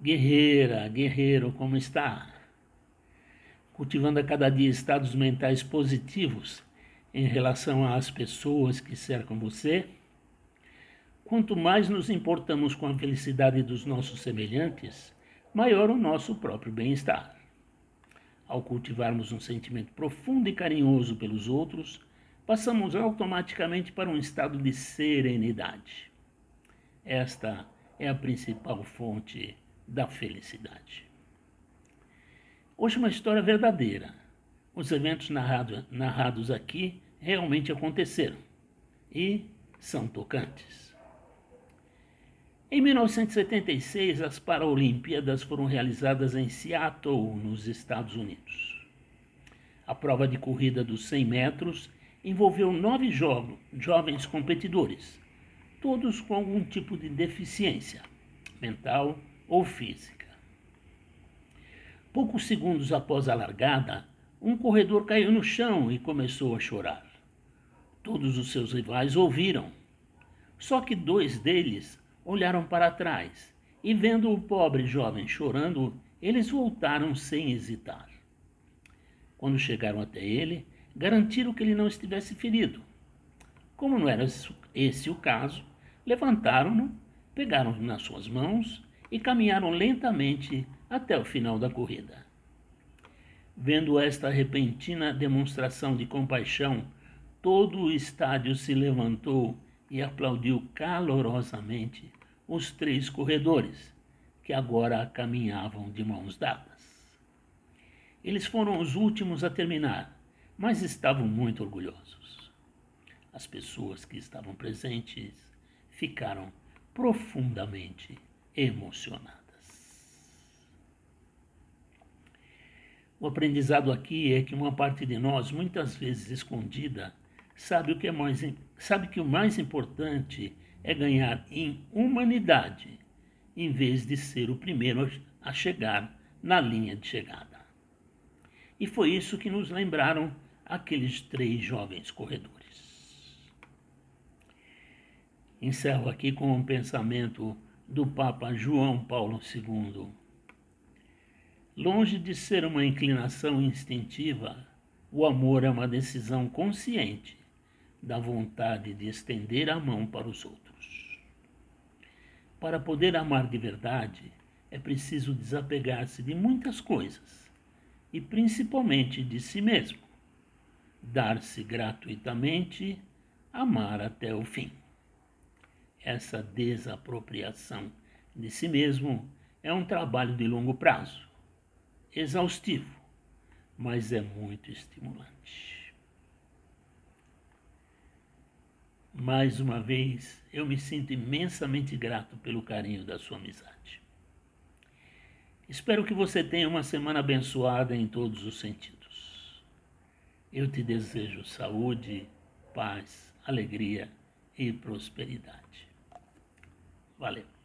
Guerreira, guerreiro, como está? Cultivando a cada dia estados mentais positivos em relação às pessoas que cercam você? Quanto mais nos importamos com a felicidade dos nossos semelhantes, maior o nosso próprio bem-estar. Ao cultivarmos um sentimento profundo e carinhoso pelos outros, passamos automaticamente para um estado de serenidade. Esta é a principal fonte da felicidade. Hoje, uma história verdadeira. Os eventos narrado, narrados aqui realmente aconteceram e são tocantes. Em 1976, as Paralimpíadas foram realizadas em Seattle, nos Estados Unidos. A prova de corrida dos 100 metros envolveu nove jo jovens competidores, todos com algum tipo de deficiência mental ou física. Poucos segundos após a largada, um corredor caiu no chão e começou a chorar. Todos os seus rivais ouviram. Só que dois deles olharam para trás e, vendo o pobre jovem chorando, eles voltaram sem hesitar. Quando chegaram até ele, garantiram que ele não estivesse ferido. Como não era esse o caso, levantaram-no, pegaram-no nas suas mãos e caminharam lentamente até o final da corrida. Vendo esta repentina demonstração de compaixão, todo o estádio se levantou e aplaudiu calorosamente os três corredores, que agora caminhavam de mãos dadas. Eles foram os últimos a terminar, mas estavam muito orgulhosos. As pessoas que estavam presentes ficaram profundamente emocionadas. O aprendizado aqui é que uma parte de nós, muitas vezes escondida, sabe o que é mais sabe que o mais importante é ganhar em humanidade, em vez de ser o primeiro a chegar na linha de chegada. E foi isso que nos lembraram aqueles três jovens corredores. Encerro aqui com um pensamento do Papa João Paulo II. Longe de ser uma inclinação instintiva, o amor é uma decisão consciente da vontade de estender a mão para os outros. Para poder amar de verdade, é preciso desapegar-se de muitas coisas e principalmente de si mesmo. Dar-se gratuitamente, amar até o fim. Essa desapropriação de si mesmo é um trabalho de longo prazo, exaustivo, mas é muito estimulante. Mais uma vez, eu me sinto imensamente grato pelo carinho da sua amizade. Espero que você tenha uma semana abençoada em todos os sentidos. Eu te desejo saúde, paz, alegria e prosperidade. Valeu.